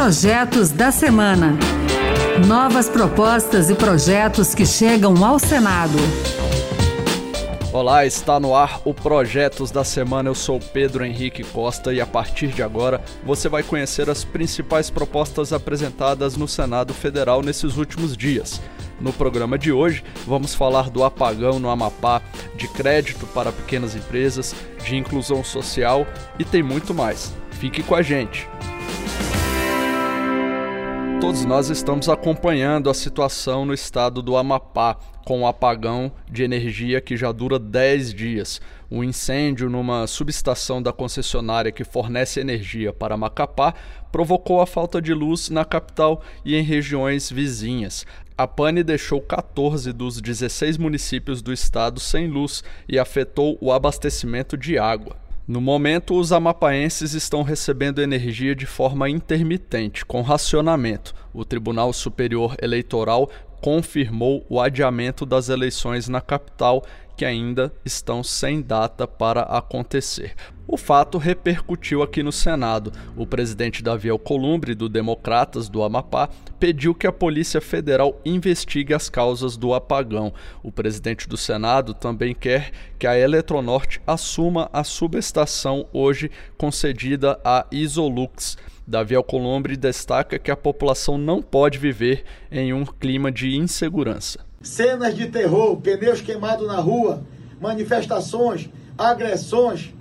Projetos da Semana. Novas propostas e projetos que chegam ao Senado. Olá, está no ar o Projetos da Semana. Eu sou Pedro Henrique Costa e a partir de agora você vai conhecer as principais propostas apresentadas no Senado Federal nesses últimos dias. No programa de hoje, vamos falar do apagão no Amapá, de crédito para pequenas empresas, de inclusão social e tem muito mais. Fique com a gente. Todos nós estamos acompanhando a situação no estado do Amapá, com o apagão de energia que já dura 10 dias. Um incêndio numa subestação da concessionária que fornece energia para Macapá provocou a falta de luz na capital e em regiões vizinhas. A pane deixou 14 dos 16 municípios do estado sem luz e afetou o abastecimento de água. No momento, os amapaenses estão recebendo energia de forma intermitente, com racionamento. O Tribunal Superior Eleitoral confirmou o adiamento das eleições na capital que ainda estão sem data para acontecer. O fato repercutiu aqui no Senado. O presidente Davi Alcolumbre, do Democratas do Amapá, pediu que a Polícia Federal investigue as causas do apagão. O presidente do Senado também quer que a Eletronorte assuma a subestação hoje concedida à Isolux. Davi Alcolumbre destaca que a população não pode viver em um clima de insegurança. Cenas de terror, pneus queimados na rua, manifestações, agressões.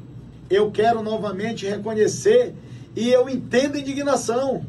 Eu quero novamente reconhecer e eu entendo indignação.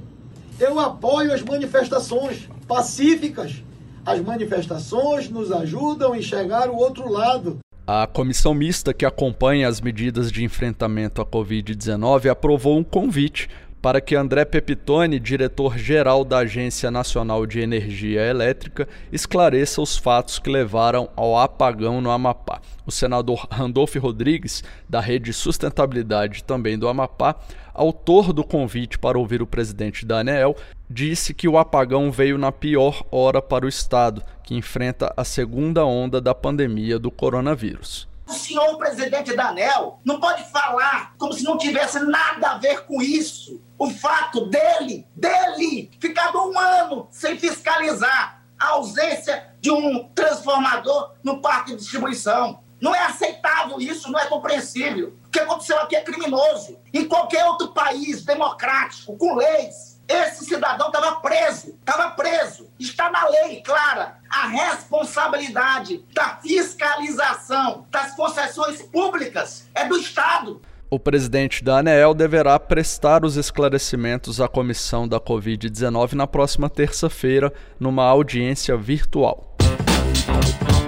Eu apoio as manifestações pacíficas. As manifestações nos ajudam a enxergar o outro lado. A comissão mista que acompanha as medidas de enfrentamento à Covid-19 aprovou um convite para que André Pepitone, diretor-geral da Agência Nacional de Energia Elétrica, esclareça os fatos que levaram ao apagão no Amapá. O senador Randolfo Rodrigues, da Rede Sustentabilidade também do Amapá, autor do convite para ouvir o presidente da ANEEL, disse que o apagão veio na pior hora para o Estado, que enfrenta a segunda onda da pandemia do coronavírus. O senhor presidente da ANEL não pode falar como se não tivesse nada a ver com isso. O fato dele, dele, ficado um ano sem fiscalizar a ausência de um transformador no parque de distribuição. Não é aceitável isso, não é compreensível. O que aconteceu aqui é criminoso. Em qualquer outro país democrático, com leis, esse cidadão estava preso, estava preso. Está na lei, clara, a responsabilidade da fiscalização das concessões públicas é do Estado. O presidente da ANEEL deverá prestar os esclarecimentos à comissão da Covid-19 na próxima terça-feira, numa audiência virtual.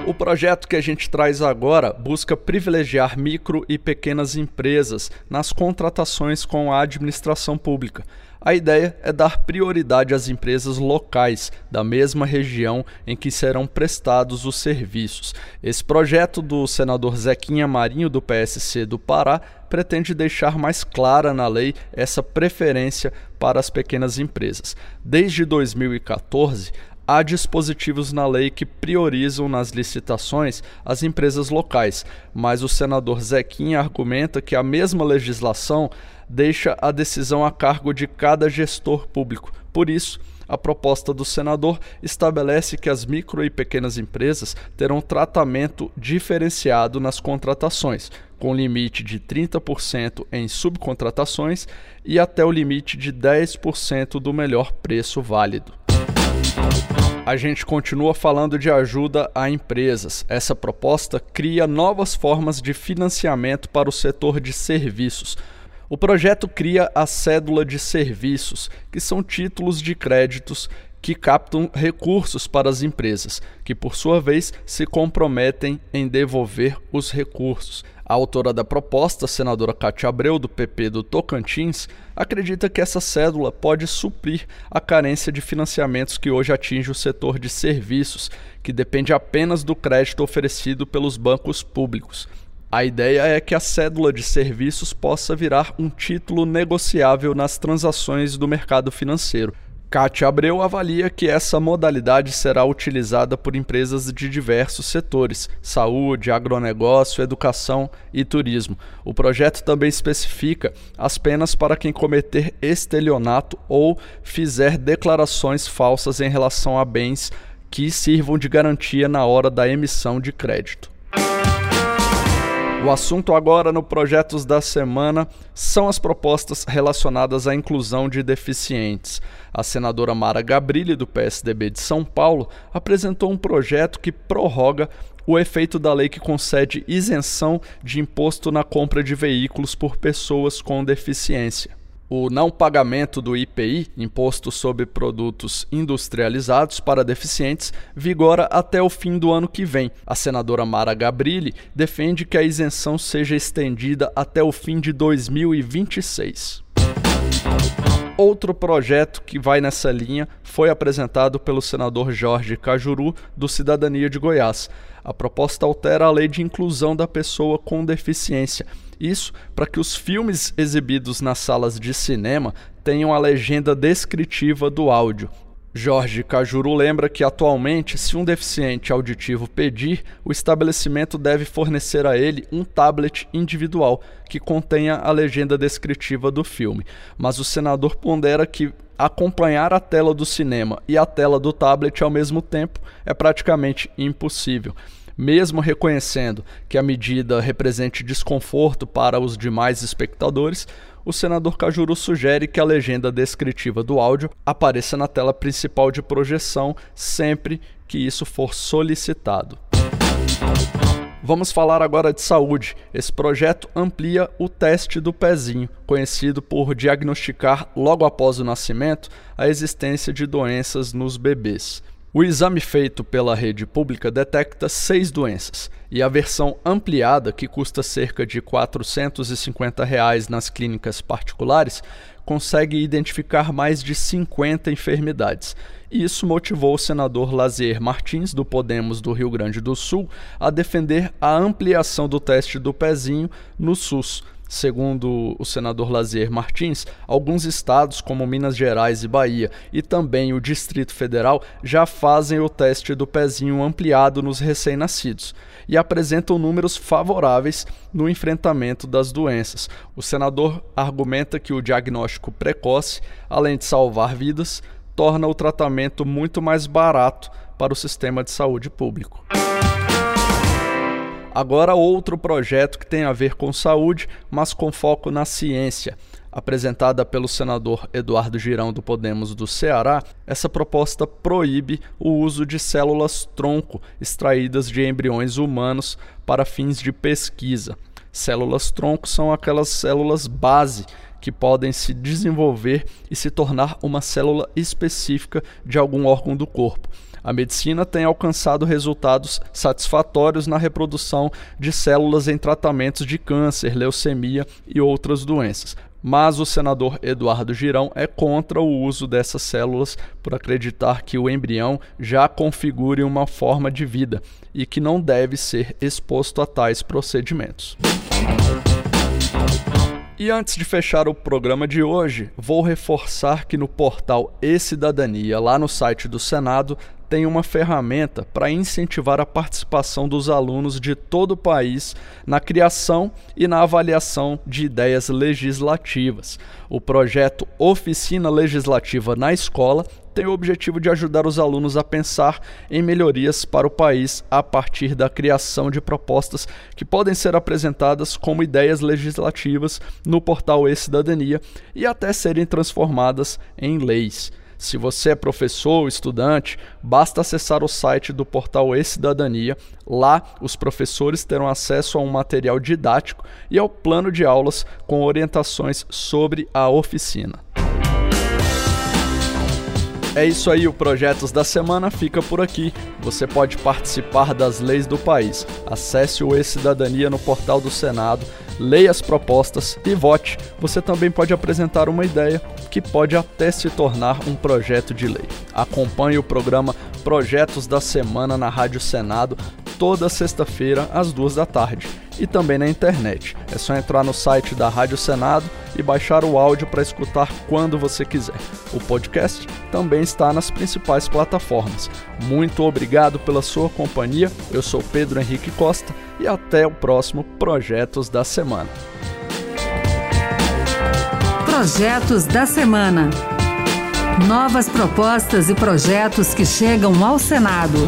O projeto que a gente traz agora busca privilegiar micro e pequenas empresas nas contratações com a administração pública. A ideia é dar prioridade às empresas locais da mesma região em que serão prestados os serviços. Esse projeto do senador Zequinha Marinho, do PSC do Pará, pretende deixar mais clara na lei essa preferência para as pequenas empresas. Desde 2014, há dispositivos na lei que priorizam nas licitações as empresas locais, mas o senador Zequinha argumenta que a mesma legislação deixa a decisão a cargo de cada gestor público. Por isso, a proposta do senador estabelece que as micro e pequenas empresas terão tratamento diferenciado nas contratações, com limite de 30% em subcontratações e até o limite de 10% do melhor preço válido. A gente continua falando de ajuda a empresas. Essa proposta cria novas formas de financiamento para o setor de serviços o projeto cria a cédula de serviços, que são títulos de créditos que captam recursos para as empresas, que por sua vez se comprometem em devolver os recursos. A autora da proposta, senadora Cátia Abreu, do PP do Tocantins, acredita que essa cédula pode suprir a carência de financiamentos que hoje atinge o setor de serviços, que depende apenas do crédito oferecido pelos bancos públicos. A ideia é que a cédula de serviços possa virar um título negociável nas transações do mercado financeiro. Cátia Abreu avalia que essa modalidade será utilizada por empresas de diversos setores: saúde, agronegócio, educação e turismo. O projeto também especifica as penas para quem cometer estelionato ou fizer declarações falsas em relação a bens que sirvam de garantia na hora da emissão de crédito. O assunto agora no Projetos da Semana são as propostas relacionadas à inclusão de deficientes. A senadora Mara Gabrilli, do PSDB de São Paulo, apresentou um projeto que prorroga o efeito da lei que concede isenção de imposto na compra de veículos por pessoas com deficiência o não pagamento do IPI, Imposto sobre Produtos Industrializados para Deficientes, vigora até o fim do ano que vem. A senadora Mara Gabrilli defende que a isenção seja estendida até o fim de 2026. Outro projeto que vai nessa linha foi apresentado pelo senador Jorge Cajuru, do Cidadania de Goiás. A proposta altera a lei de inclusão da pessoa com deficiência isso para que os filmes exibidos nas salas de cinema tenham a legenda descritiva do áudio. Jorge Cajuru lembra que atualmente, se um deficiente auditivo pedir, o estabelecimento deve fornecer a ele um tablet individual que contenha a legenda descritiva do filme. Mas o senador pondera que acompanhar a tela do cinema e a tela do tablet ao mesmo tempo é praticamente impossível. Mesmo reconhecendo que a medida represente desconforto para os demais espectadores, o senador Cajuru sugere que a legenda descritiva do áudio apareça na tela principal de projeção sempre que isso for solicitado. Vamos falar agora de saúde. Esse projeto amplia o teste do pezinho, conhecido por diagnosticar logo após o nascimento a existência de doenças nos bebês. O exame feito pela rede pública detecta seis doenças, e a versão ampliada, que custa cerca de 450 reais nas clínicas particulares, consegue identificar mais de 50 enfermidades. E isso motivou o senador Lazier Martins, do Podemos do Rio Grande do Sul, a defender a ampliação do teste do pezinho no SUS Segundo o senador Lazier Martins, alguns estados, como Minas Gerais e Bahia, e também o Distrito Federal, já fazem o teste do pezinho ampliado nos recém-nascidos e apresentam números favoráveis no enfrentamento das doenças. O senador argumenta que o diagnóstico precoce, além de salvar vidas, torna o tratamento muito mais barato para o sistema de saúde público. Agora, outro projeto que tem a ver com saúde, mas com foco na ciência. Apresentada pelo senador Eduardo Girão do Podemos do Ceará, essa proposta proíbe o uso de células tronco extraídas de embriões humanos para fins de pesquisa. Células tronco são aquelas células base que podem se desenvolver e se tornar uma célula específica de algum órgão do corpo. A medicina tem alcançado resultados satisfatórios na reprodução de células em tratamentos de câncer, leucemia e outras doenças. Mas o senador Eduardo Girão é contra o uso dessas células por acreditar que o embrião já configure uma forma de vida e que não deve ser exposto a tais procedimentos. E antes de fechar o programa de hoje, vou reforçar que no portal E-Cidadania, lá no site do Senado, tem uma ferramenta para incentivar a participação dos alunos de todo o país na criação e na avaliação de ideias legislativas. O projeto Oficina Legislativa na Escola tem o objetivo de ajudar os alunos a pensar em melhorias para o país a partir da criação de propostas que podem ser apresentadas como ideias legislativas no portal E-Cidadania e até serem transformadas em leis. Se você é professor ou estudante, basta acessar o site do portal E-Cidadania. Lá, os professores terão acesso a um material didático e ao plano de aulas com orientações sobre a oficina. É isso aí, o Projetos da Semana fica por aqui. Você pode participar das leis do país. Acesse o E-Cidadania no portal do Senado leia as propostas e vote. Você também pode apresentar uma ideia que pode até se tornar um projeto de lei. Acompanhe o programa Projetos da Semana na Rádio Senado toda sexta-feira às duas da tarde e também na internet. É só entrar no site da Rádio Senado e baixar o áudio para escutar quando você quiser. O podcast também está nas principais plataformas. Muito obrigado pela sua companhia. Eu sou Pedro Henrique Costa e até o próximo Projetos da Semana. Projetos da Semana. Novas propostas e projetos que chegam ao Senado.